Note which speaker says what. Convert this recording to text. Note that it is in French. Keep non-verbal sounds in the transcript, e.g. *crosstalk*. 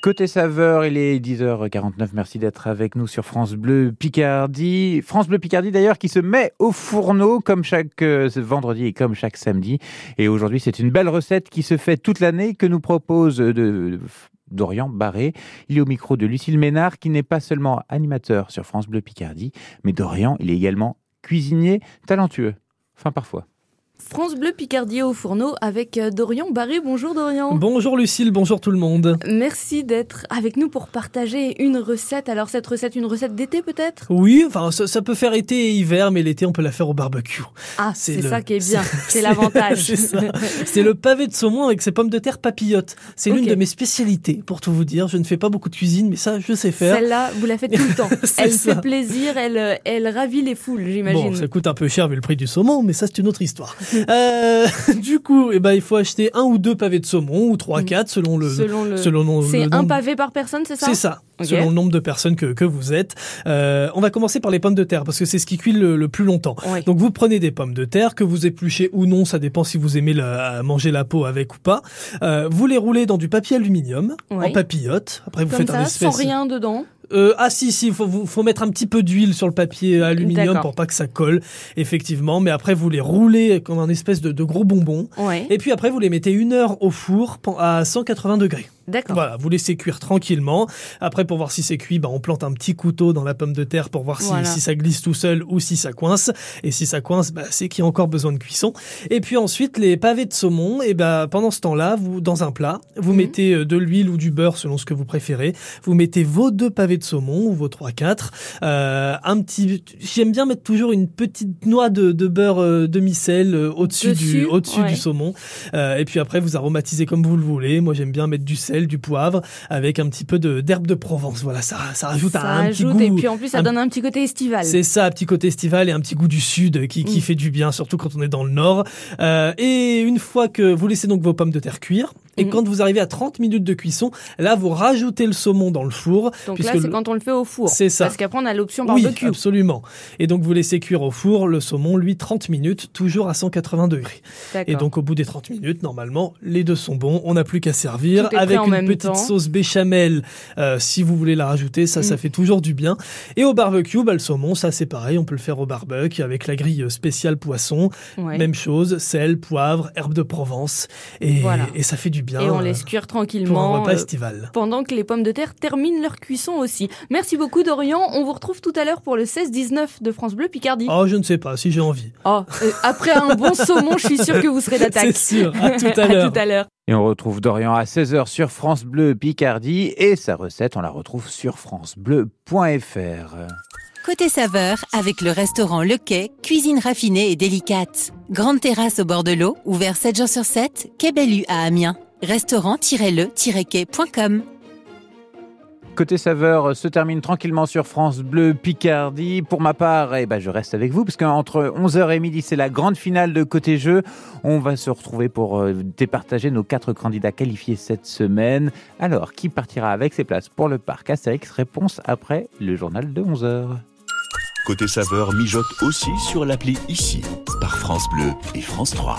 Speaker 1: Côté saveur, il est 10h49. Merci d'être avec nous sur France Bleu Picardie. France Bleu Picardie d'ailleurs qui se met au fourneau comme chaque euh, vendredi et comme chaque samedi. Et aujourd'hui, c'est une belle recette qui se fait toute l'année que nous propose de, Dorian Barré. Il est au micro de Lucille Ménard qui n'est pas seulement animateur sur France Bleu Picardie, mais Dorian, il est également cuisinier talentueux. Enfin, parfois.
Speaker 2: France Bleu Picardie au fourneau avec euh, Dorian Barré. Bonjour Dorian.
Speaker 3: Bonjour Lucille, bonjour tout le monde.
Speaker 2: Merci d'être avec nous pour partager une recette. Alors cette recette, une recette d'été peut-être?
Speaker 3: Oui, enfin ça, peut faire été et hiver, mais l'été on peut la faire au barbecue.
Speaker 2: Ah, c'est ça qui est bien, c'est l'avantage. *laughs*
Speaker 3: c'est le pavé de saumon avec ses pommes de terre papillotes. C'est l'une de mes spécialités, pour tout vous dire. Je ne fais pas beaucoup de cuisine, mais ça je sais faire.
Speaker 2: Celle-là, vous la faites tout le temps. *laughs* elle fait plaisir, elle, elle ravit les foules, j'imagine.
Speaker 3: Bon, ça coûte un peu cher vu le prix du saumon, mais ça c'est une autre histoire. *laughs* Euh, du coup, eh ben, il faut acheter un ou deux pavés de saumon, ou trois, mm. quatre, selon le,
Speaker 2: selon le, selon C'est un pavé par personne, c'est ça
Speaker 3: C'est ça. Selon le nombre de personnes que, que vous êtes. Euh, on va commencer par les pommes de terre parce que c'est ce qui cuit le, plus longtemps. Donc vous prenez des pommes de terre que vous épluchez ou non, ça dépend si vous aimez manger la peau avec ou pas. Euh, vous les roulez dans du papier aluminium en papillote.
Speaker 2: Après vous faites un espèce sans rien dedans.
Speaker 3: Euh, ah si si, il faut, faut mettre un petit peu d'huile sur le papier aluminium pour pas que ça colle, effectivement. Mais après vous les roulez comme un espèce de, de gros bonbon. Et puis après vous les mettez une heure au four à 180 degrés.
Speaker 2: D'accord.
Speaker 3: Voilà, vous laissez cuire tranquillement. Après, pour voir si c'est cuit, bah, on plante un petit couteau dans la pomme de terre pour voir si, si ça glisse tout seul ou si ça coince. Et si ça coince, bah, c'est qu'il y a encore besoin de cuisson. Et puis ensuite, les pavés de saumon, et bah, pendant ce temps-là, vous, dans un plat, vous mhm. mettez euh, de l'huile ou du beurre selon ce que vous préférez. Vous mettez vos deux pavés de saumon ou vos trois, quatre. Euh, un petit, j'aime bien mettre toujours une petite noix de, de beurre euh, demi-sel euh, au-dessus du, au-dessus du saumon. Euh, et puis après, vous aromatisez comme vous le voulez. Moi, j'aime bien mettre du sel du poivre, avec un petit peu de d'herbe de Provence. Voilà, ça, ça rajoute un, petit goût.
Speaker 2: Et puis en plus, ça donne un petit côté estival.
Speaker 3: C'est ça, un petit côté estival et un petit goût du sud qui, qui mm. fait du bien, surtout quand on est dans le nord. Euh, et une fois que vous laissez donc vos pommes de terre cuire, et mm. quand vous arrivez à 30 minutes de cuisson, là, vous rajoutez le saumon dans le four.
Speaker 2: Donc là, c'est quand on le fait au four.
Speaker 3: C'est ça.
Speaker 2: Parce qu'après, on a l'option barbecue.
Speaker 3: Oui, absolument. Et donc, vous laissez cuire au four le saumon, lui, 30 minutes, toujours à 180 degrés. Et donc, au bout des 30 minutes, normalement, les deux sont bons. On n'a plus qu'à servir avec une petite sauce béchamel. Euh, si vous voulez la rajouter, ça, ça mm. fait toujours du bien. Et au barbecue, bah, le saumon, ça, c'est pareil. On peut le faire au barbecue avec la grille spéciale poisson. Même chose, sel, poivre, herbe de Provence. Et, et ça fait du bien.
Speaker 2: Et on laisse cuire tranquillement.
Speaker 3: Pour un estival.
Speaker 2: Euh, pendant que les pommes de terre terminent leur cuisson aussi. Merci beaucoup Dorian. On vous retrouve tout à l'heure pour le 16-19 de France Bleu Picardie.
Speaker 3: Oh, je ne sais pas, si j'ai envie.
Speaker 2: Oh, euh, après un bon *laughs* saumon, je suis sûr que vous serez d'attaque.
Speaker 3: C'est sûr. À tout à *laughs*
Speaker 2: l'heure.
Speaker 1: Et on retrouve Dorian à 16h sur France Bleu Picardie et sa recette, on la retrouve sur francebleu.fr.
Speaker 4: Côté saveur, avec le restaurant Le Quai, cuisine raffinée et délicate. Grande terrasse au bord de l'eau, ouvert 7 jours sur 7, Quai Bellu à Amiens. Restaurant-le-quai.com
Speaker 1: Côté saveur se termine tranquillement sur France Bleu Picardie. Pour ma part, eh ben, je reste avec vous parce qu'entre 11h et midi, c'est la grande finale de Côté Jeu. On va se retrouver pour euh, départager nos quatre candidats qualifiés cette semaine. Alors, qui partira avec ses places pour le parc Astérix Réponse après le journal de 11h.
Speaker 5: Côté saveur mijote aussi sur l'appli ici par France Bleu et France 3.